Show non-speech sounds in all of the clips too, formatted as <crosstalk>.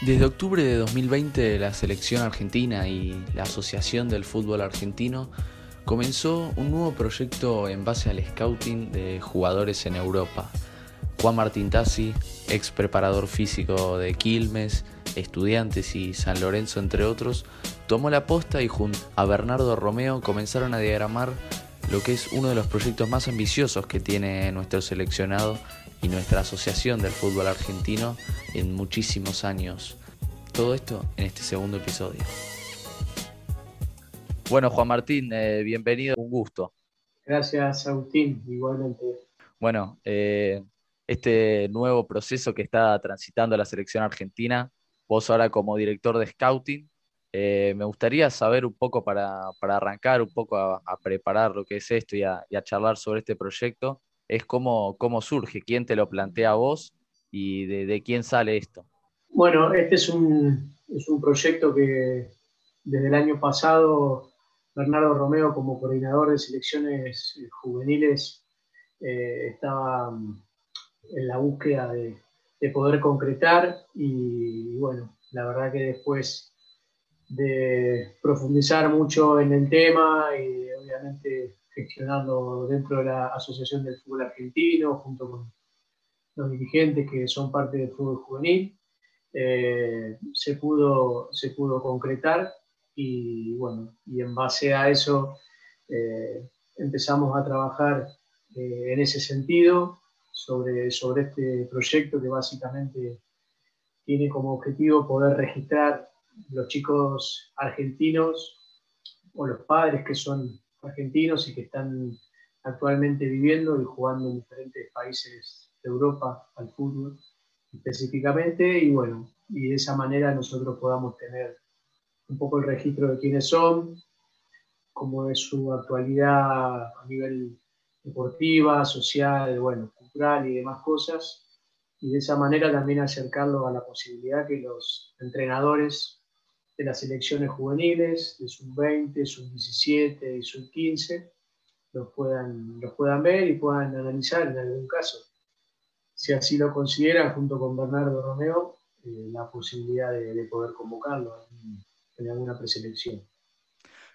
Desde octubre de 2020, la selección argentina y la Asociación del Fútbol Argentino comenzó un nuevo proyecto en base al scouting de jugadores en Europa. Juan Martín Tassi, ex preparador físico de Quilmes, Estudiantes y San Lorenzo, entre otros, tomó la posta y junto a Bernardo Romeo comenzaron a diagramar lo que es uno de los proyectos más ambiciosos que tiene nuestro seleccionado y nuestra Asociación del Fútbol Argentino en muchísimos años. Todo esto en este segundo episodio. Bueno, Juan Martín, eh, bienvenido, un gusto. Gracias, Agustín, igualmente. Bueno, eh, este nuevo proceso que está transitando la selección argentina, vos ahora como director de Scouting, eh, me gustaría saber un poco para, arrancar un poco a, preparar lo que es esto y a, y charlar sobre este proyecto, es cómo, cómo surge, quién te lo plantea a vos y de, quién sale esto. Bueno, este es un, es un proyecto que desde el año pasado Bernardo Romeo como coordinador de selecciones eh, juveniles eh, estaba mm, en la búsqueda de, poder concretar y bueno, la verdad que después de profundizar mucho en el tema y obviamente gestionando dentro de la Asociación del Fútbol Argentino, junto con los dirigentes que son parte del fútbol juvenil, eh, se, pudo, se pudo concretar y bueno, y en base a eso eh, empezamos a trabajar eh, en ese sentido sobre, sobre este proyecto que básicamente tiene como objetivo poder registrar los chicos argentinos o los padres que son argentinos y que están actualmente viviendo y jugando en diferentes países de Europa al fútbol específicamente. Y bueno, y de esa manera nosotros podamos tener un poco el registro de quiénes son, cómo es su actualidad a nivel deportiva, social, bueno, cultural y demás cosas, y de esa manera también acercarlo a la posibilidad que los entrenadores de las selecciones juveniles, de sub-20, sub-17 y sub-15, los puedan, los puedan ver y puedan analizar en algún caso, si así lo consideran, junto con Bernardo Romeo, eh, la posibilidad de, poder convocarlo en, alguna preselección.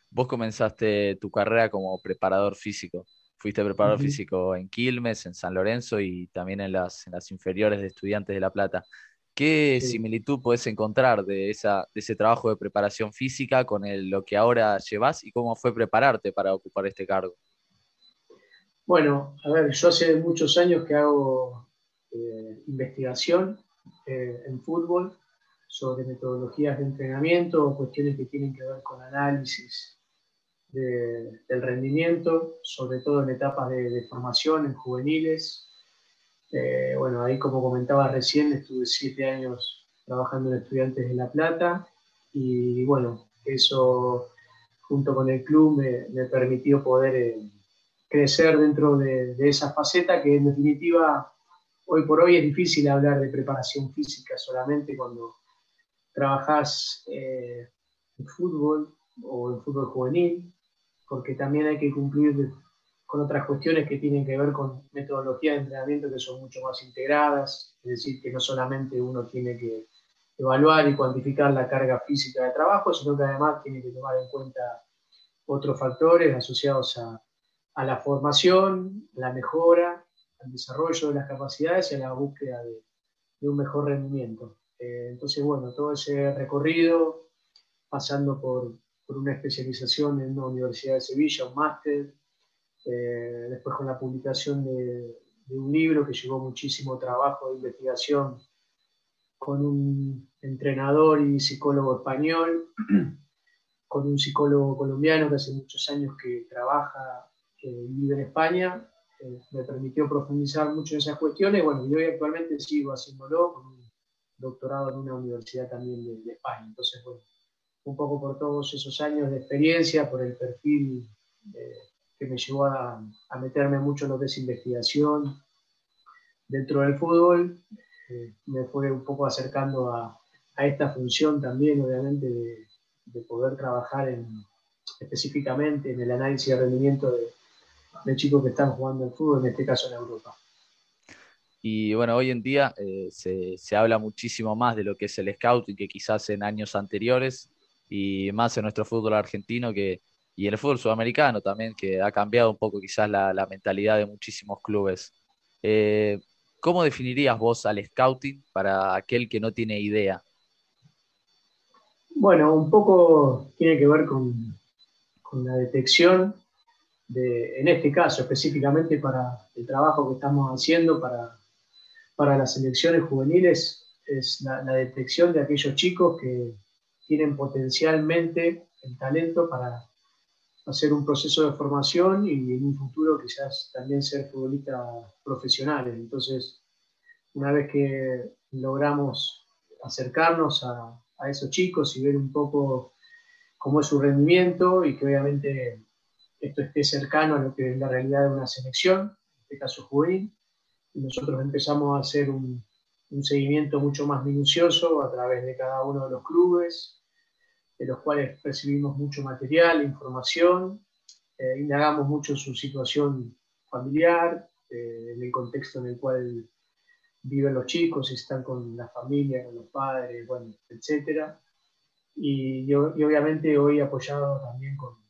Vos comenzaste tu carrera como preparador físico. Fuiste preparador físico en Quilmes, en San Lorenzo y también en las, en las inferiores de Estudiantes de La Plata. ¿Qué similitud puedes encontrar de, esa, de ese trabajo de preparación física con el, lo que ahora llevas y cómo fue prepararte para ocupar este cargo? Bueno, a ver, yo hace muchos años que hago eh, investigación eh, en fútbol sobre metodologías de entrenamiento, cuestiones que tienen que ver con análisis del rendimiento, sobre todo en etapas de, de formación, en juveniles, eh, bueno, ahí como comentaba recién, estuve siete años trabajando en Estudiantes de La Plata y bueno, eso junto con el club me, permitió poder eh, crecer dentro de, esa faceta que en definitiva hoy por hoy es difícil hablar de preparación física solamente cuando trabajas eh, en fútbol o en fútbol juvenil, porque también hay que cumplir con otras cuestiones que tienen que ver con metodologías de entrenamiento que son mucho más integradas, es decir, que no solamente uno tiene que evaluar y cuantificar la carga física de trabajo, sino que además tiene que tomar en cuenta otros factores asociados a, la formación, la mejora, al desarrollo de las capacidades y a la búsqueda de, un mejor rendimiento. Eh, entonces, bueno, todo ese recorrido, pasando por, por una especialización en una Universidad de Sevilla, un máster, eh, después con la publicación de, un libro que llevó muchísimo trabajo de investigación con un entrenador y psicólogo español, <clears throat> con un psicólogo colombiano que hace muchos años que trabaja y vive en España, eh, me permitió profundizar mucho en esas cuestiones. Bueno, y hoy actualmente sigo haciéndolo con un doctorado en una universidad también de, España. Entonces, bueno, un poco por todos esos años de experiencia, por el perfil eh, que me llevó a, meterme mucho en lo que es investigación dentro del fútbol. Eh, me fue un poco acercando a, esta función también, obviamente, de, poder trabajar en, específicamente en el análisis de rendimiento de, chicos que están jugando el fútbol, en este caso en Europa. Y bueno, hoy en día eh, se, se, habla muchísimo más de lo que es el scouting que quizás en años anteriores y más en nuestro fútbol argentino que, y el fútbol sudamericano también, que ha cambiado un poco quizás la, la mentalidad de muchísimos clubes. Eh, ¿Cómo definirías vos al scouting para aquel que no tiene idea? Bueno, un poco tiene que ver con, con la detección de, en este caso específicamente para el trabajo que estamos haciendo para para las selecciones juveniles es la, detección de aquellos chicos que tienen potencialmente el talento para hacer un proceso de formación y en un futuro quizás también ser futbolistas profesionales. Entonces, una vez que logramos acercarnos a, esos chicos y ver un poco cómo es su rendimiento y que obviamente esto esté cercano a lo que es la realidad de una selección, en este caso juvenil, nosotros empezamos a hacer un, seguimiento mucho más minucioso a través de cada uno de los clubes, de los cuales recibimos mucho material, información, eh, indagamos mucho su situación familiar, eh, en el contexto en el cual viven los chicos, si están con la familia, con los padres, bueno, etc. Y, y, obviamente hoy apoyado también con,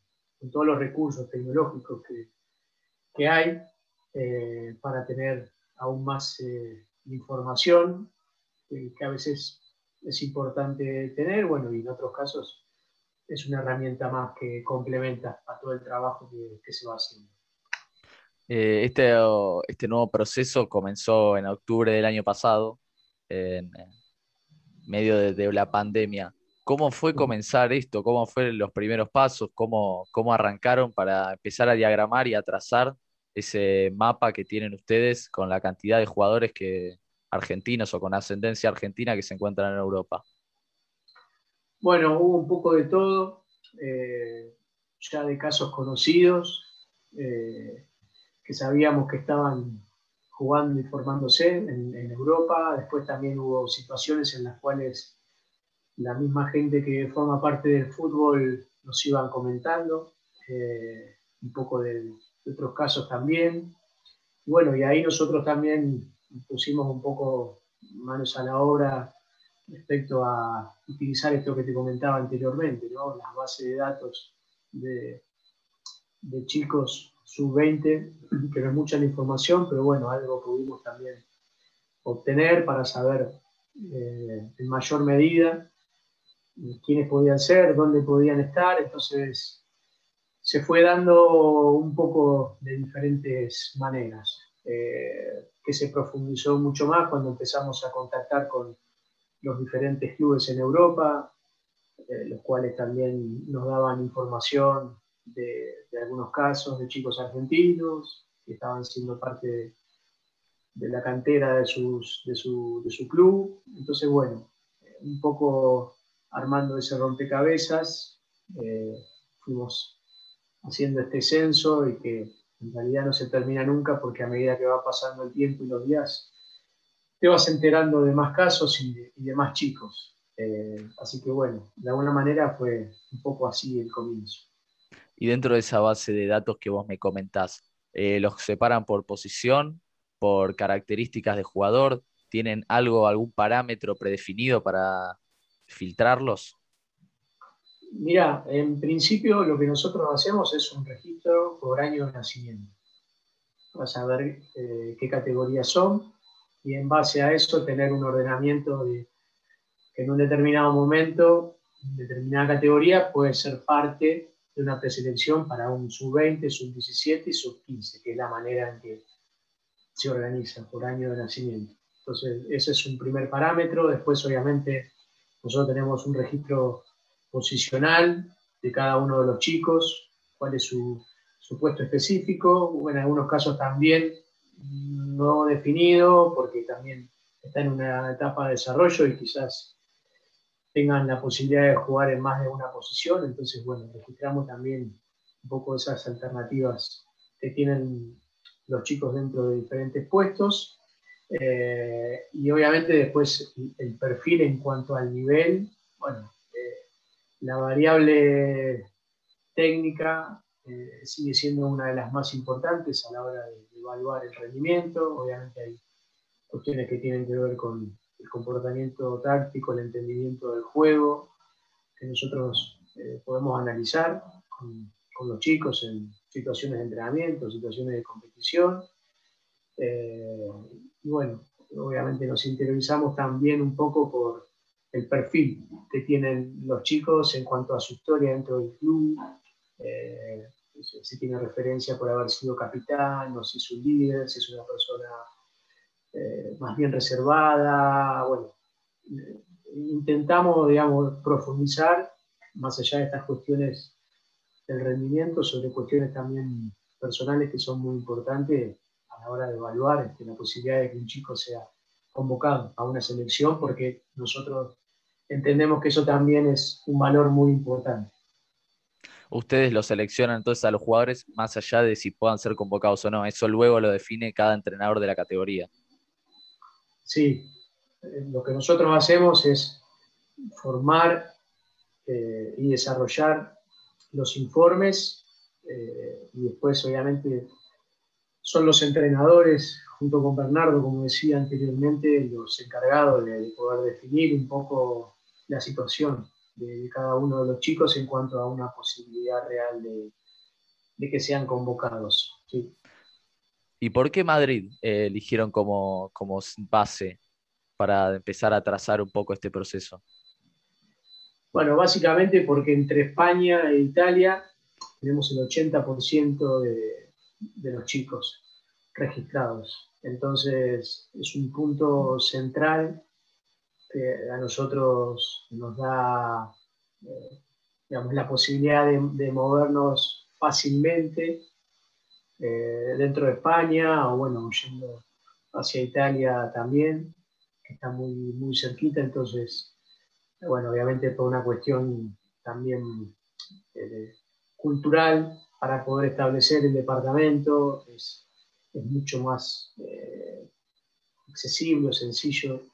todos los recursos tecnológicos que, que hay eh, para tener aún más eh, información que a veces es importante tener, bueno, y en otros casos es una herramienta más que complementa a todo el trabajo que, se va haciendo. Eh, este, este nuevo proceso comenzó en octubre del año pasado, en medio de, la pandemia. ¿Cómo fue comenzar esto? ¿Cómo fueron los primeros pasos? ¿Cómo, ¿Cómo arrancaron para empezar a diagramar y a trazar ese mapa que tienen ustedes con la cantidad de jugadores que argentinos o con ascendencia argentina que se encuentran en Europa? Bueno, hubo un poco de todo, eh, ya de casos conocidos, eh, que sabíamos que estaban jugando y formándose en, Europa. Después también hubo situaciones en las cuales la misma gente que forma parte del fútbol nos iban comentando eh, un poco del, otros casos también. Bueno, y ahí nosotros también pusimos un poco manos a la obra respecto a utilizar esto que te comentaba anteriormente, ¿no? las bases de datos de, de chicos sub-20, que no es mucha la información, pero bueno, algo pudimos también obtener para saber eh, en mayor medida quiénes podían ser, dónde podían estar, entonces se fue dando un poco de diferentes maneras, eh, que se profundizó mucho más cuando empezamos a contactar con los diferentes clubes en Europa, eh, los cuales también nos daban información de, algunos casos de chicos argentinos que estaban siendo parte de, la cantera de, sus, de, su, de su club. Entonces, bueno, un poco armando ese rompecabezas, eh, fuimos haciendo este censo y que en realidad no se termina nunca porque a medida que va pasando el tiempo y los días, te vas enterando de más casos y de, más chicos. Eh, así que bueno, de alguna manera fue un poco así el comienzo. Y dentro de esa base de datos que vos me comentás, eh, ¿los separan por posición, por características de jugador? ¿Tienen algo, algún parámetro predefinido para filtrarlos? Mira, en principio lo que nosotros hacemos es un registro por año de nacimiento. Para saber eh, qué categorías son y en base a eso tener un ordenamiento de que en un determinado momento, en determinada categoría, puede ser parte de una preselección para un sub-20, sub-17 y sub-15, que es la manera en que se organiza por año de nacimiento. Entonces, ese es un primer parámetro. Después, obviamente, nosotros tenemos un registro posicional de cada uno de los chicos, cuál es su, puesto específico, en algunos casos también no definido, porque también está en una etapa de desarrollo y quizás tengan la posibilidad de jugar en más de una posición, entonces, bueno, registramos también un poco esas alternativas que tienen los chicos dentro de diferentes puestos. Eh, y obviamente después el perfil en cuanto al nivel, bueno, la variable técnica eh, sigue siendo una de las más importantes a la hora de, evaluar el rendimiento. Obviamente hay cuestiones que tienen que ver con el comportamiento táctico, el entendimiento del juego, que nosotros eh, podemos analizar con, los chicos en situaciones de entrenamiento, situaciones de competición. Eh, y bueno, obviamente nos interiorizamos también un poco por el perfil que tienen los chicos en cuanto a su historia dentro del club, eh, si tiene referencia por haber sido capitán, o si es un líder, si es una persona eh, más bien reservada. Bueno, eh, intentamos, digamos, profundizar más allá de estas cuestiones del rendimiento, sobre cuestiones también personales que son muy importantes a la hora de evaluar este, la posibilidad de que un chico sea convocado a una selección, porque nosotros entendemos que eso también es un valor muy importante. Ustedes lo seleccionan entonces a los jugadores más allá de si puedan ser convocados o no. Eso luego lo define cada entrenador de la categoría. Sí, eh, lo que nosotros hacemos es formar eh, y desarrollar los informes eh, y después obviamente son los entrenadores, junto con Bernardo, como decía anteriormente, los encargados de, poder definir un poco la situación de, cada uno de los chicos en cuanto a una posibilidad real de, que sean convocados. ¿Y por qué Madrid eh, eligieron como, como base para empezar a trazar un poco este proceso? Bueno, básicamente porque entre España e Italia tenemos el 80% de, de los chicos registrados. Entonces es un punto central que a nosotros nos da eh, digamos, la posibilidad de, de movernos fácilmente eh, dentro de España o bueno, yendo hacia Italia también, que está muy, muy cerquita, entonces, bueno, obviamente por una cuestión también eh, cultural, para poder establecer el departamento, es, es mucho más accesible, sencillo,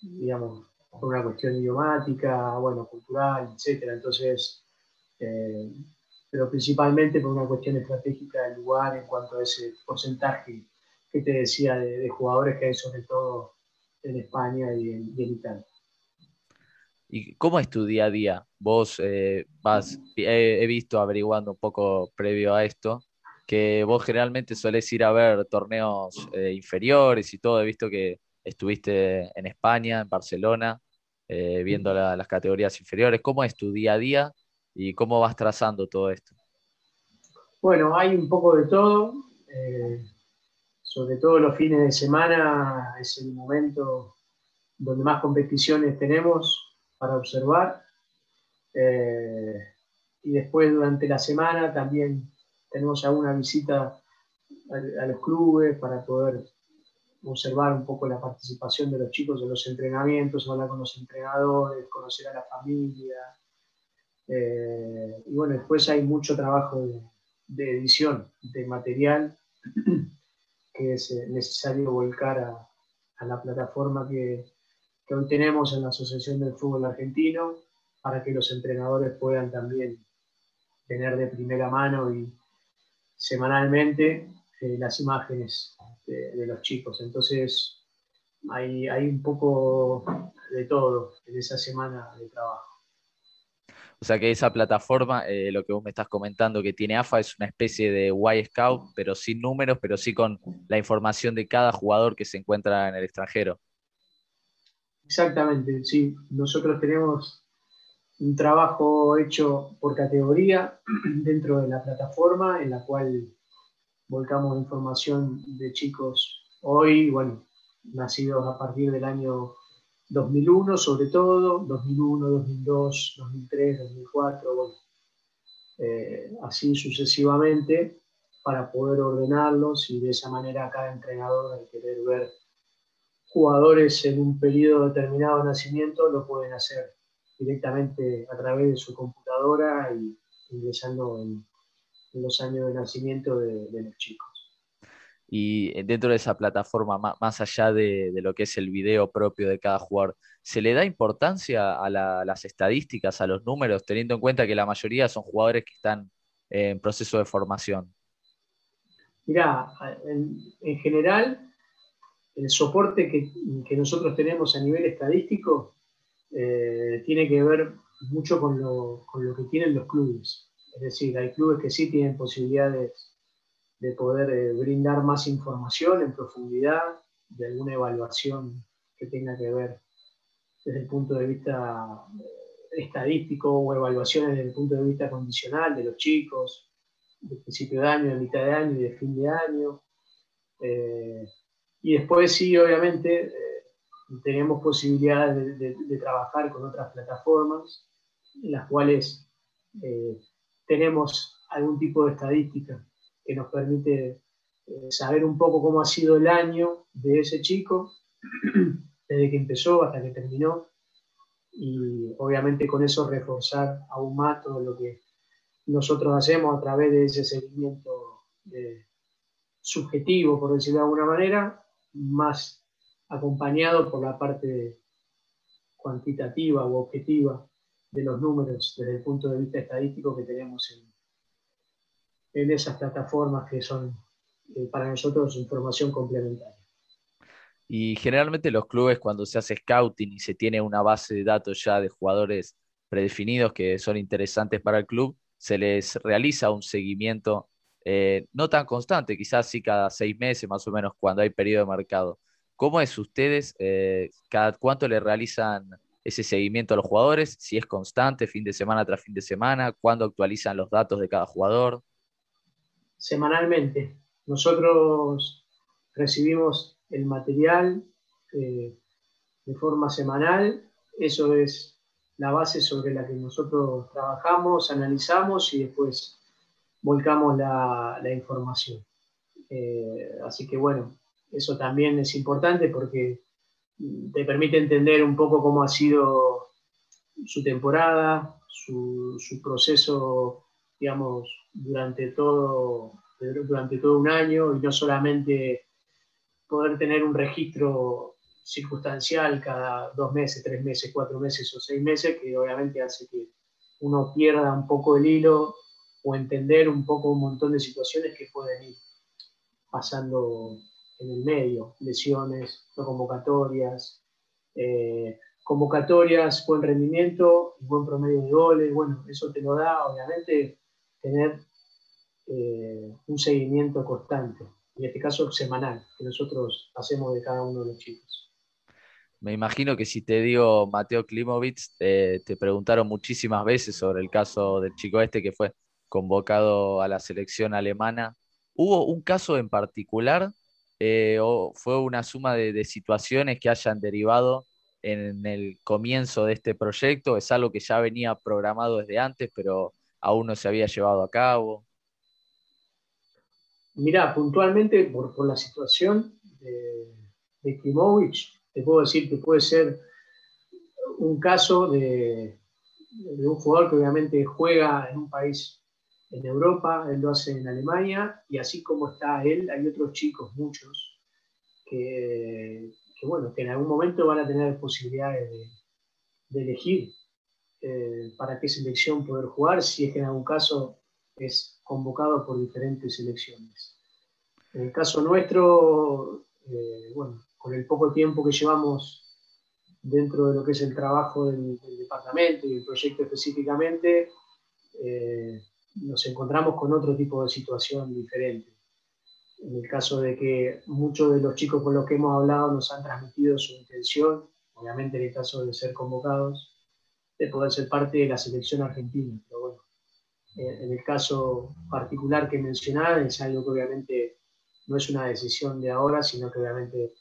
digamos, por una cuestión idiomática, bueno, cultural, etc. Entonces, pero principalmente por una cuestión estratégica del lugar en cuanto a ese porcentaje que te decía de, jugadores que hay sobre todo en España y en, Italia. ¿Y cómo es tu día a día? Vos eh, vas, he, visto averiguando un poco previo a esto, que vos generalmente solés ir a ver torneos eh, inferiores y todo. He visto que estuviste en España, en Barcelona, eh, viendo las categorías inferiores. ¿Cómo es tu día a día y cómo vas trazando todo esto. Bueno, hay un poco de todo. Eh, sobre todo los fines de semana es el momento donde más competiciones tenemos para observar. Eh, y después durante la semana también tenemos alguna visita a, a, los clubes para poder observar un poco la participación de los chicos en los entrenamientos, hablar con los entrenadores, conocer a la familia, eh, y bueno, después hay mucho trabajo de, edición de material <clears throat> que es eh, necesario volcar a, la plataforma que, hoy tenemos en la Asociación del Fútbol Argentino para que los entrenadores puedan también tener de primera mano y semanalmente eh, las imágenes de, de, los chicos. Entonces hay, hay un poco de todo en esa semana de trabajo. O sea que esa plataforma, eh, lo que vos me estás comentando que tiene AFA, es una especie de Y Scout, pero sin números, pero sí con la información de cada jugador que se encuentra en el extranjero. Exactamente, sí. Nosotros tenemos un trabajo hecho por categoría <clears throat> dentro de la plataforma en la cual volcamos información de chicos hoy, bueno, nacidos a partir del año 2001 sobre todo, 2001, 2002, 2003, 2004, bueno, eh, así sucesivamente para poder ordenarlos y de esa manera cada entrenador al querer ver jugadores en un periodo determinado de nacimiento lo pueden hacer directamente a través de su computadora y ingresando en, los años de nacimiento de los chicos y dentro de esa plataforma, más allá de, lo que es el video propio de cada jugador, ¿se le da importancia a las estadísticas, a los números, teniendo en cuenta que la mayoría son jugadores que están en proceso de formación? Mirá, en, general, el soporte que, nosotros tenemos a nivel estadístico eh, tiene que ver mucho con lo, que tienen los clubes. Es decir, hay clubes que sí tienen posibilidades de poder eh, brindar más información en profundidad de alguna evaluación que tenga que ver desde el punto de vista eh, estadístico o evaluaciones desde el punto de vista condicional de los chicos, de principio de año, de mitad de año y de fin de año. Y después sí, obviamente, eh, tenemos posibilidades de, trabajar con otras plataformas en las cuales eh, tenemos algún tipo de estadística que nos permite eh, saber un poco cómo ha sido el año de ese chico, <clears throat> desde que empezó hasta que terminó, y obviamente con eso reforzar aún más todo lo que nosotros hacemos a través de ese seguimiento subjetivo, por decirlo de alguna manera, más acompañado por la parte cuantitativa u objetiva de los números desde el punto de vista estadístico que tenemos en, en esas plataformas que son eh, para nosotros información complementaria. Y generalmente los clubes cuando se hace scouting y se tiene una base de datos ya de jugadores predefinidos que son interesantes para el club, se les realiza un seguimiento eh, no tan constante, quizás sí cada seis meses más o menos cuando hay periodo de mercado. ¿Cómo es ustedes? Eh, ¿Cada cuánto le realizan ese seguimiento a los jugadores? Si es constante, fin de semana tras fin de semana, ¿cuándo actualizan los datos de cada jugador? Semanalmente. Nosotros recibimos el material eh, de forma semanal. Eso es la base sobre la que nosotros trabajamos, analizamos y después volcamos la, información. Eh, así que bueno, eso también es importante porque te permite entender un poco cómo ha sido su temporada, su, proceso, digamos, durante todo, durante todo un año y no solamente poder tener un registro circunstancial cada dos meses, tres meses, cuatro meses o seis meses, que obviamente hace que uno pierda un poco el hilo o entender un poco un montón de situaciones que pueden ir pasando en el medio, lesiones, no convocatorias, eh, convocatorias, buen rendimiento, buen promedio de goles, bueno, eso te lo da obviamente tener eh, un seguimiento constante, en este caso semanal, que nosotros hacemos de cada uno de los chicos. Me imagino que si te digo Mateo Klimovich, te preguntaron muchísimas veces sobre el caso del chico este que fue convocado a la selección alemana. ¿Hubo un caso en particular eh, o fue una suma de, situaciones que hayan derivado en el comienzo de este proyecto? ¿Es algo que ya venía programado desde antes, pero aún no se había llevado a cabo? Mira, puntualmente por, la situación de, de te puedo decir que puede ser un caso de, de, un jugador que obviamente juega en un país en Europa, él lo hace en Alemania, y así como está él, hay otros chicos, muchos, que, bueno, que en algún momento van a tener posibilidades de, elegir eh, para qué selección poder jugar, si es que en algún caso es convocado por diferentes selecciones. En el caso nuestro, eh, bueno, con el poco tiempo que llevamos dentro de lo que es el trabajo del, departamento y el proyecto específicamente, eh, nos encontramos con otro tipo de situación diferente. En el caso de que muchos de los chicos con los que hemos hablado nos han transmitido su intención, obviamente en el caso de ser convocados, de poder ser parte de la selección argentina. Pero bueno, en el caso particular que mencionaba, es algo que obviamente no es una decisión de ahora, sino que obviamente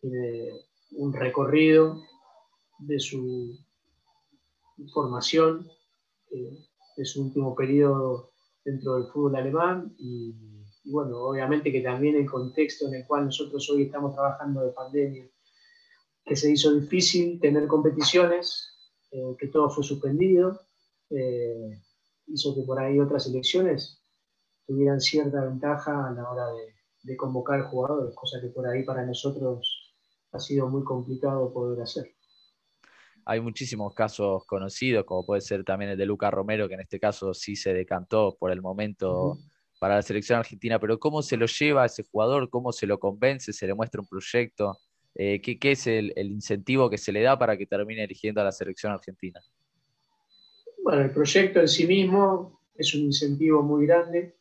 tiene un recorrido de su formación. Eh, de su último periodo dentro del fútbol alemán y, bueno, obviamente que también el contexto en el cual nosotros hoy estamos trabajando de pandemia, que se hizo difícil tener competiciones, eh, que todo fue suspendido, eh, hizo que por ahí otras elecciones tuvieran cierta ventaja a la hora de, de convocar jugadores, cosa que por ahí para nosotros ha sido muy complicado poder hacer hay muchísimos casos conocidos, como puede ser también el de Luca Romero, que en este caso sí se decantó por el momento para la selección argentina, pero ¿cómo se lo lleva a ese jugador? ¿Cómo se lo convence? ¿Se le muestra un proyecto? Eh, ¿qué, es el, incentivo que se le da para que termine eligiendo a la selección argentina? Bueno, el proyecto en sí mismo es un incentivo muy grande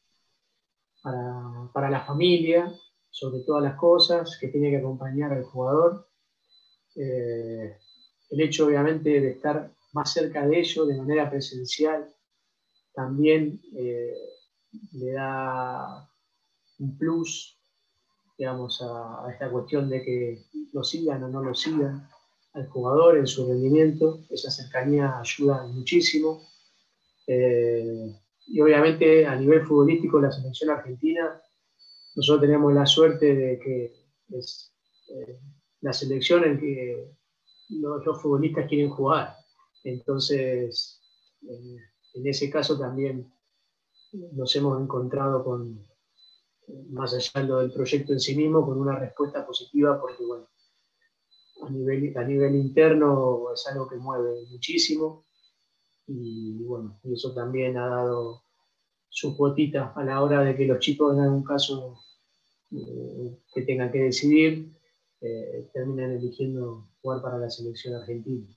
para, la familia, sobre todas las cosas, que tiene que acompañar al jugador. Eh, el hecho, obviamente, de estar más cerca de ellos de manera presencial también eh, le da un plus, digamos, a, esta cuestión de que lo sigan o no lo sigan al jugador en su rendimiento. Esa cercanía ayuda muchísimo. Eh, y obviamente a nivel futbolístico la selección argentina, nosotros tenemos la suerte de que es eh, la selección en que los, futbolistas quieren jugar. Entonces, eh, en ese caso también nos hemos encontrado con, más allá del proyecto en sí mismo, con una respuesta positiva, porque bueno, a nivel, a nivel interno es algo que mueve muchísimo y bueno, y eso también ha dado su cuotita a la hora de que los chicos en algún caso eh, que tengan que decidir eh, terminan eligiendo jugar para la selección argentina.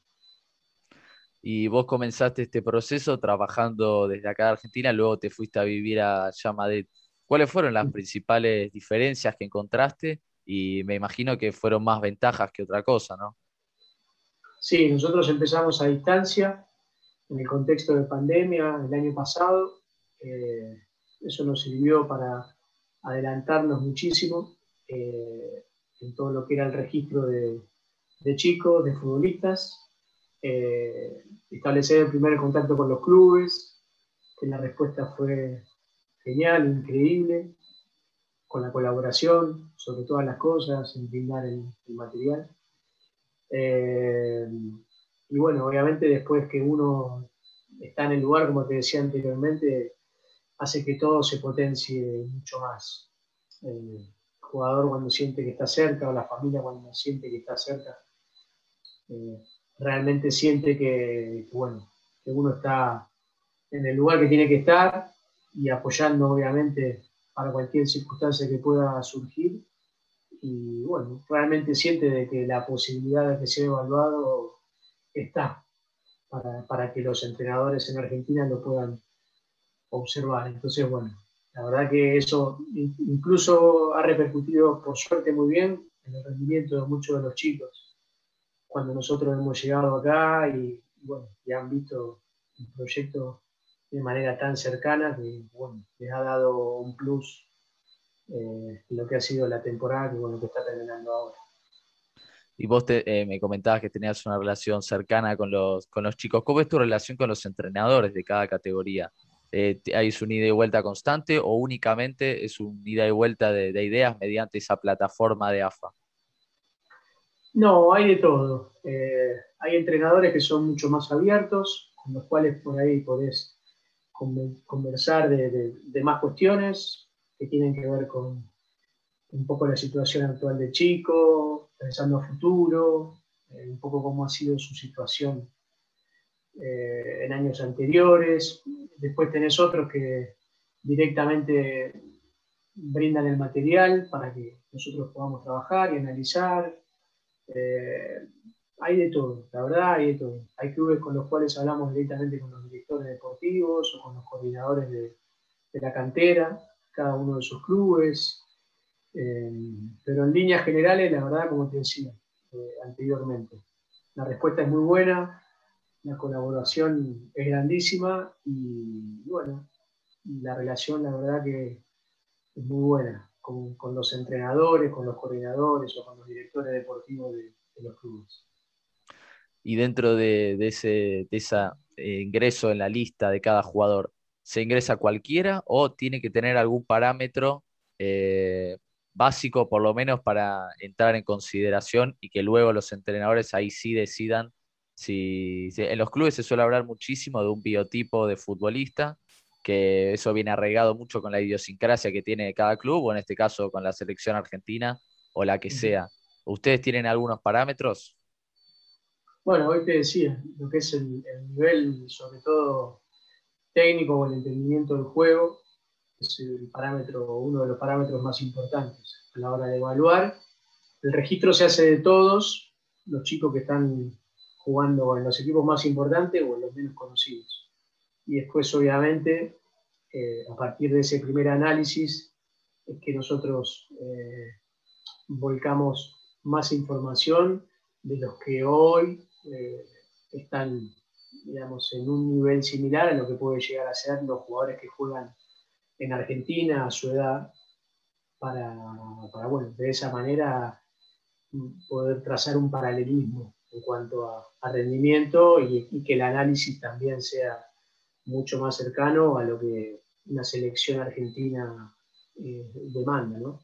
Y vos comenzaste este proceso trabajando desde acá de Argentina, luego te fuiste a vivir a Madrid. ¿Cuáles fueron las principales diferencias que encontraste? Y me imagino que fueron más ventajas que otra cosa, ¿no? Sí, nosotros empezamos a distancia en el contexto de pandemia el año pasado. Eh, eso nos sirvió para adelantarnos muchísimo eh, en todo lo que era el registro de, chicos, de futbolistas, eh, establecer el primer contacto con los clubes, que la respuesta fue genial, increíble, con la colaboración sobre todas las cosas, en brindar el, material. y bueno, obviamente después que uno está en el lugar, como te decía anteriormente, hace que todo se potencie mucho más. El jugador cuando siente que está cerca, o la familia cuando siente que está cerca, eh, realmente siente que, bueno, que uno está en el lugar que tiene que estar y apoyando obviamente para cualquier circunstancia que pueda surgir. Y bueno, realmente siente de que la posibilidad de que sea evaluado está para, para que los entrenadores en Argentina lo puedan observar. Entonces, bueno, la verdad que eso incluso ha repercutido, por suerte, muy bien en el rendimiento de muchos de los chicos. Cuando nosotros hemos llegado acá y, bueno, ya han visto el proyecto de manera tan cercana que, bueno, les ha dado un plus eh, lo que ha sido la temporada que, bueno, que está terminando ahora. Y vos eh, me comentabas que tenías una relación cercana con los, con los chicos. ¿Cómo es tu relación con los entrenadores de cada categoría? Eh, hay un ida y vuelta constante o únicamente es un ida y vuelta de, ideas mediante esa plataforma de AFA? No, hay de todo. Eh, hay entrenadores que son mucho más abiertos, con los cuales por ahí podés conversar de, más cuestiones que tienen que ver con un poco la situación actual de chico, pensando futuro, eh, un poco cómo ha sido su situación en años anteriores. Después tenés otros que directamente brindan el material para que nosotros podamos trabajar y analizar. Eh, hay de todo, la verdad hay de todo. Hay clubes con los cuales hablamos directamente con los directores deportivos o con los coordinadores de, la cantera, cada uno de sus clubes. Eh, pero en líneas generales, la verdad, como te decía anteriormente, la respuesta es muy buena la colaboración es grandísima y, bueno, la relación la verdad que es muy buena con, los entrenadores, con los coordinadores o con los directores deportivos de, los clubes. Y dentro de, ese eh, ingreso en la lista de cada jugador, ¿se ingresa cualquiera o tiene que tener algún parámetro eh, básico por lo menos para entrar en consideración y que luego los entrenadores ahí sí decidan si, en los clubes se suele hablar muchísimo de un biotipo de futbolista, que eso viene arraigado mucho con la idiosincrasia que tiene cada club, o en este caso con la selección argentina o la que sea. ¿Ustedes tienen algunos parámetros? Bueno, hoy te decía, lo que es el, nivel, sobre todo técnico o el entendimiento del juego, es el parámetro, uno de los parámetros más importantes a la hora de evaluar. El registro se hace de todos los chicos que están jugando en los equipos más importantes o en los menos conocidos. Y después, obviamente, eh, a partir de ese primer análisis, es que nosotros eh, volcamos más información de los que hoy eh, están, digamos, en un nivel similar a lo que puede llegar a ser los jugadores que juegan en Argentina a su edad, para, para bueno, de esa manera poder trazar un paralelismo en cuanto a, rendimiento y, que el análisis también sea mucho más cercano a lo que una selección argentina eh, demanda, ¿no?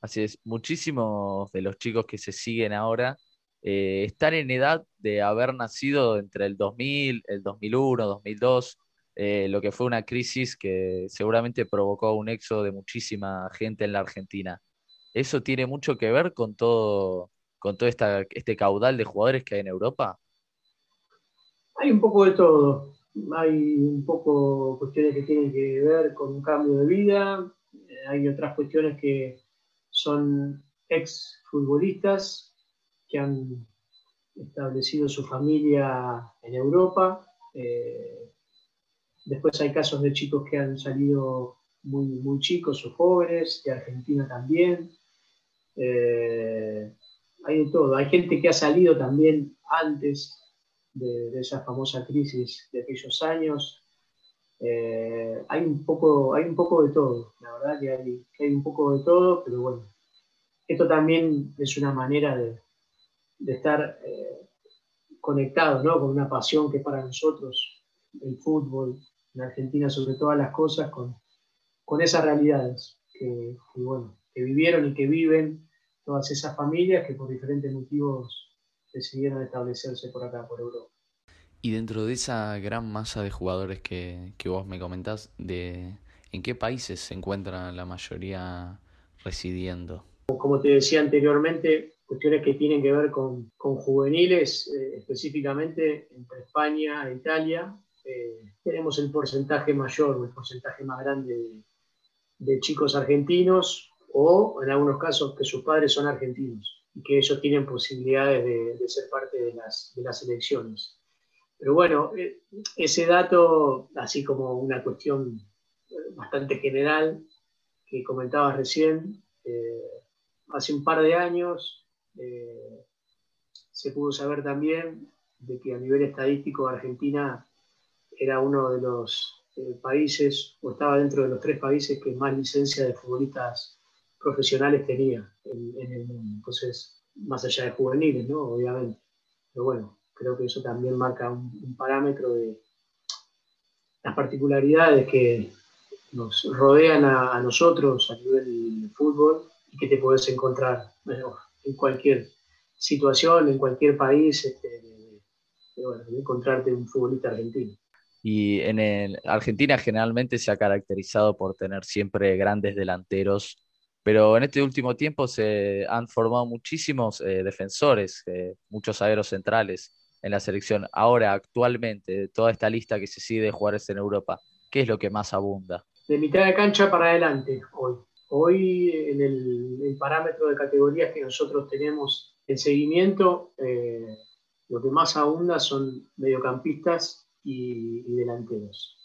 Así es, muchísimos de los chicos que se siguen ahora eh, están en edad de haber nacido entre el 2000, el 2001, 2002, eh, lo que fue una crisis que seguramente provocó un éxodo de muchísima gente en la Argentina. ¿Eso tiene mucho que ver con todo, con todo este caudal de jugadores que hay en Europa? Hay un poco de todo. Hay un poco cuestiones que tienen que ver con un cambio de vida. Hay otras cuestiones que son ex futbolistas que han establecido su familia en Europa. Eh, después hay casos de chicos que han salido muy, muy chicos o jóvenes, de Argentina también. Eh, hay de todo. Hay gente que ha salido también antes de, esa famosa crisis de aquellos años. Eh, hay, un poco, hay un poco de todo, la verdad que hay, un poco de todo, pero bueno, esto también es una manera de, estar eh, conectados ¿no? con una pasión que para nosotros, el fútbol, en Argentina sobre todas las cosas, con, con esas realidades que, bueno, que vivieron y que viven todas esas familias que por diferentes motivos decidieron establecerse por acá, por Europa. Y dentro de esa gran masa de jugadores que, vos me comentás, de, ¿en qué países se encuentra la mayoría residiendo? Como te decía anteriormente, cuestiones que tienen que ver con, juveniles, eh, específicamente entre España e Italia, eh, tenemos el porcentaje mayor o el porcentaje más grande de chicos argentinos, o en algunos casos que sus padres son argentinos y que ellos tienen posibilidades de, ser parte de las, de elecciones. Pero bueno, eh, ese dato, así como una cuestión bastante general que comentabas recién, eh, hace un par de años eh, se pudo saber también de que a nivel estadístico Argentina era uno de los países, o estaba dentro de los tres países que más licencia de futbolistas profesionales tenía en, el mundo. Entonces, más allá de juveniles, ¿no? Obviamente. Pero bueno, creo que eso también marca un, parámetro de las particularidades que nos rodean a, nosotros a nivel de fútbol y que te puedes encontrar en cualquier situación, en cualquier país, este, bueno, encontrarte un futbolista argentino. Y en el, Argentina generalmente se ha caracterizado por tener siempre grandes delanteros pero en este último tiempo se han formado muchísimos eh, defensores, eh, muchos aeros centrales en la selección. Ahora, actualmente, toda esta lista que se sigue de jugadores en Europa, ¿qué es lo que más abunda? De mitad de cancha para adelante, hoy. Hoy, en el, parámetro de categorías que nosotros tenemos en seguimiento, eh, lo que más abunda son mediocampistas y delanteros.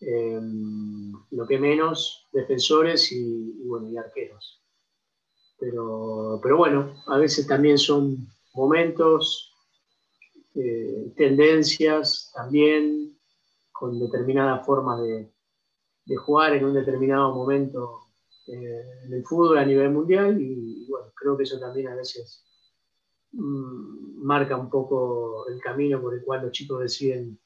Em, lo que menos defensores y, bueno, y arqueros. Pero, pero, bueno, a veces también son momentos, eh, tendencias también, con determinada forma de, jugar en un determinado momento eh, en el fútbol a nivel mundial y, bueno, creo que eso también a veces mm, marca un poco el camino por el cual los chicos deciden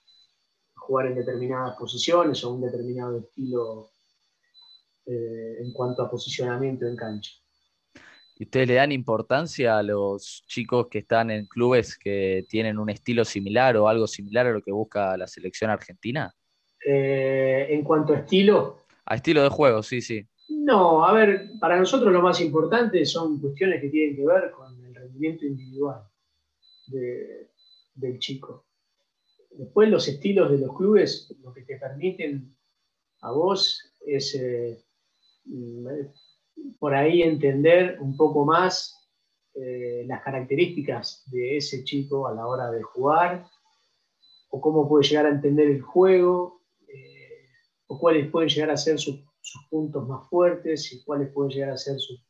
jugar en determinadas posiciones o un determinado estilo eh, en cuanto a posicionamiento en cancha. ¿Y ustedes le dan importancia a los chicos que están en clubes que tienen un estilo similar o algo similar a lo que busca la selección argentina? Eh, en cuanto a estilo. A estilo de juego, sí, sí. No, a ver, para nosotros lo más importante son cuestiones que tienen que ver con el rendimiento individual del chico. Después los estilos de los clubes, lo que te permiten a vos es eh, por ahí entender un poco más eh, las características de ese chico a la hora de jugar, o cómo puede llegar a entender el juego, eh, o cuáles pueden llegar a ser sus puntos más fuertes y cuáles pueden llegar a ser sus,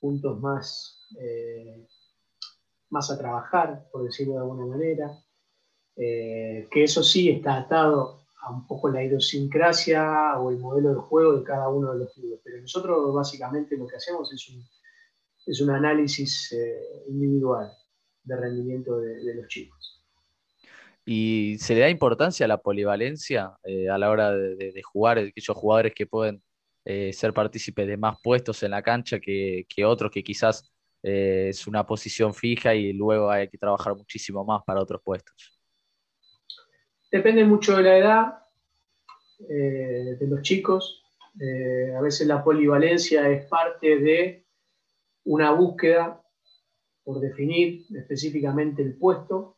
puntos más, más a trabajar, por decirlo de alguna manera. Que eso sí está atado a un poco la idiosincrasia o el modelo de juego de cada uno de los clubes. Pero nosotros básicamente lo que hacemos es un, análisis eh, individual de rendimiento de, los chicos. ¿Y se le da importancia a la polivalencia eh, a la hora de, jugar, aquellos jugadores que pueden eh, ser partícipes de más puestos en la cancha que otros que quizás es una posición fija y luego hay que trabajar muchísimo más para otros puestos? Depende mucho de la edad eh, de los chicos. Eh, a veces la polivalencia es parte de una búsqueda por definir específicamente el puesto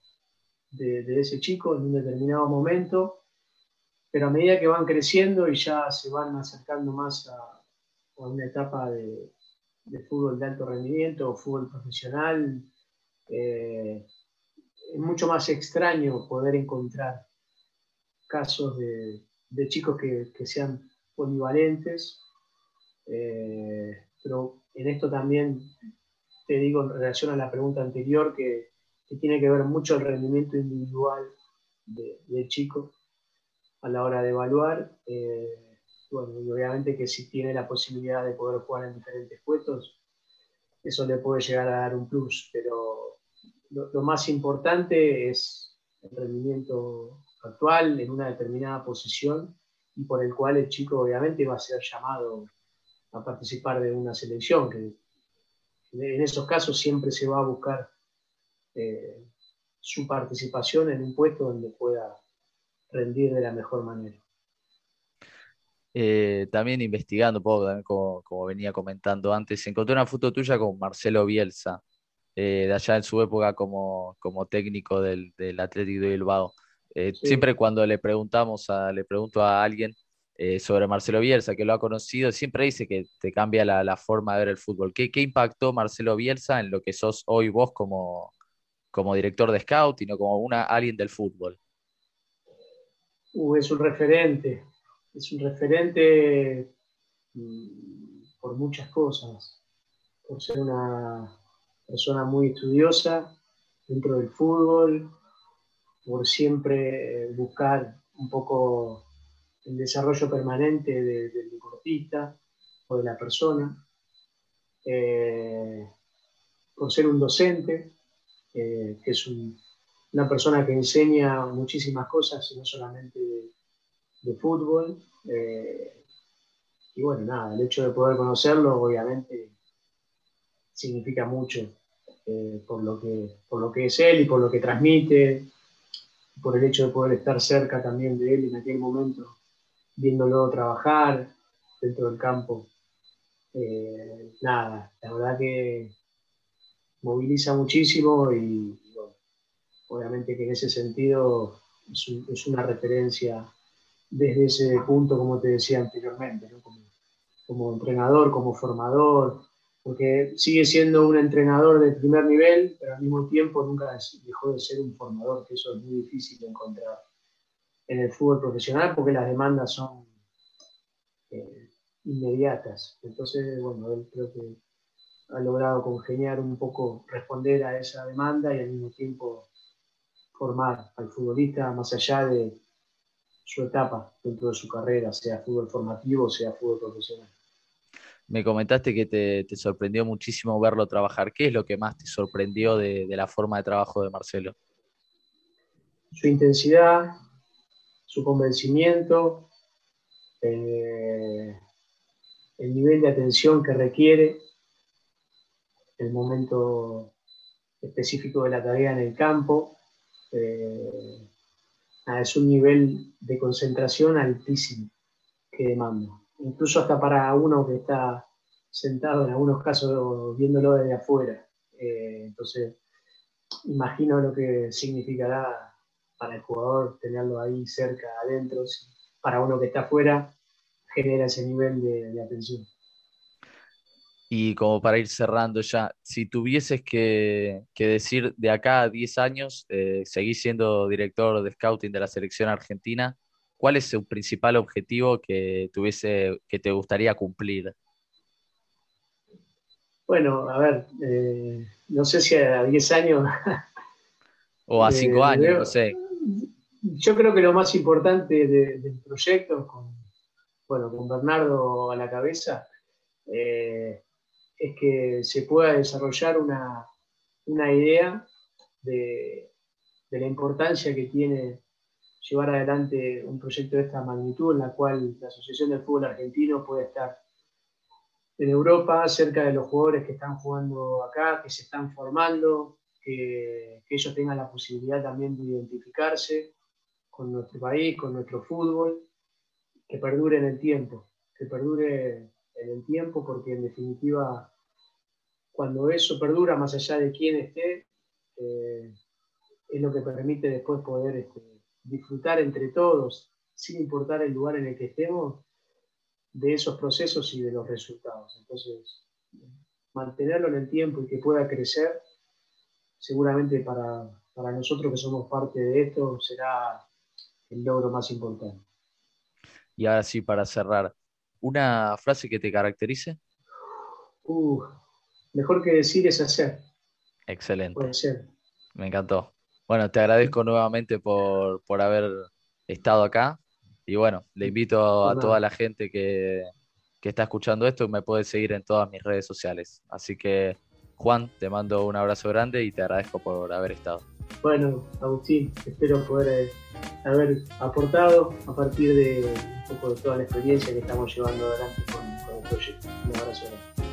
de, ese chico en un determinado momento, pero a medida que van creciendo y ya se van acercando más a, una etapa de, fútbol de alto rendimiento o fútbol profesional, eh, es mucho más extraño poder encontrar casos de, chicos que, sean polivalentes, eh, pero en esto también te digo en relación a la pregunta anterior que, tiene que ver mucho el rendimiento individual del chico a la hora de evaluar. Eh, bueno, y obviamente que si tiene la posibilidad de poder jugar en diferentes puestos, eso le puede llegar a dar un plus, pero lo más importante es el rendimiento actual en una determinada posición y por el cual el chico obviamente va a ser llamado a participar de una selección, que en esos casos siempre se va a buscar eh, su participación en un puesto donde pueda rendir de la mejor manera. Eh, también investigando un poco, como, venía comentando antes, encontré una foto tuya con Marcelo Bielsa, eh, de allá en su época como, como técnico del, del Atlético de Bilbao. Eh, siempre cuando le preguntamos a, le pregunto a alguien eh, sobre Marcelo Bielsa, que lo ha conocido, siempre dice que te cambia la, forma de ver el fútbol. ¿Qué, impactó Marcelo Bielsa en lo que sos hoy vos como, como director de scout y no como una, alguien del fútbol? Uh, es un referente, es un referente mm, por muchas cosas, por ser una persona muy estudiosa dentro del fútbol, por siempre buscar un poco el desarrollo permanente del deportista o de la persona, eh, por ser un docente, eh, que es una persona que enseña muchísimas cosas, no solamente de, fútbol. Eh, y bueno, nada, el hecho de poder conocerlo obviamente significa mucho por, lo que, por lo que es él y por lo que transmite, por el hecho de poder estar cerca también de él en aquel momento, viéndolo trabajar dentro del campo. Eh, nada, la verdad que moviliza muchísimo y obviamente que en ese sentido es, una referencia desde ese punto, como te decía anteriormente, como, como entrenador, como formador, porque sigue siendo un entrenador de primer nivel, pero al mismo tiempo nunca dejó de ser un formador, que eso es muy difícil de encontrar en el fútbol profesional porque las demandas son eh, inmediatas. Entonces, bueno, él creo que ha logrado congeniar un poco, responder a esa demanda y al mismo tiempo formar al futbolista más allá de su etapa dentro de su carrera, sea fútbol formativo, sea fútbol profesional me comentaste que te, sorprendió muchísimo verlo trabajar. ¿Qué es lo que más te sorprendió de, la forma de trabajo de Marcelo? Su intensidad, su convencimiento, eh, el nivel de atención que requiere, el momento específico de la tarea en el campo. Eh, es un nivel de concentración altísimo que demanda incluso hasta para uno que está sentado en algunos casos viéndolo desde afuera. Eh, entonces, imagino lo que significará para el jugador tenerlo ahí cerca, adentro. Para uno que está afuera, genera ese nivel de, atención. Y como para ir cerrando ya, si tuvieses que, decir de acá a 10 años, eh, seguís siendo director de scouting de la selección argentina, ¿cuál es su principal objetivo que, tuviese, que te gustaría cumplir? Bueno, a ver, eh, no sé si a 10 años. <laughs> o a 5 eh, años, no sé. Yo creo que lo más importante del proyecto, con, bueno, con Bernardo a la cabeza, eh, es que se pueda desarrollar una, idea de, la importancia que tiene llevar adelante un proyecto de esta magnitud, en la cual la Asociación del Fútbol Argentino puede estar en Europa, cerca de los jugadores que están jugando acá, que se están formando, que, ellos tengan la posibilidad también de identificarse con nuestro país, con nuestro fútbol, que perdure en el tiempo, que perdure en el tiempo, porque en definitiva, cuando eso perdura más allá de quién esté, eh, es lo que permite después poder este, disfrutar entre todos, sin importar el lugar en el que estemos, de esos procesos y de los resultados. Entonces, mantenerlo en el tiempo y que pueda crecer, seguramente para, nosotros que somos parte de esto será el logro más importante. Y ahora sí, para cerrar, ¿una frase que te caracterice? Uh, mejor que decir es hacer. Excelente. Puede ser. Me encantó. Bueno, te agradezco nuevamente por, por haber estado acá y bueno, le invito a toda la gente que, está escuchando esto, me puede seguir en todas mis redes sociales. Así que, Juan, te mando un abrazo grande y te agradezco por haber estado. Bueno, Agustín, espero poder eh, haber aportado a partir de un poco de toda la experiencia que estamos llevando adelante con, con el proyecto. Un abrazo grande.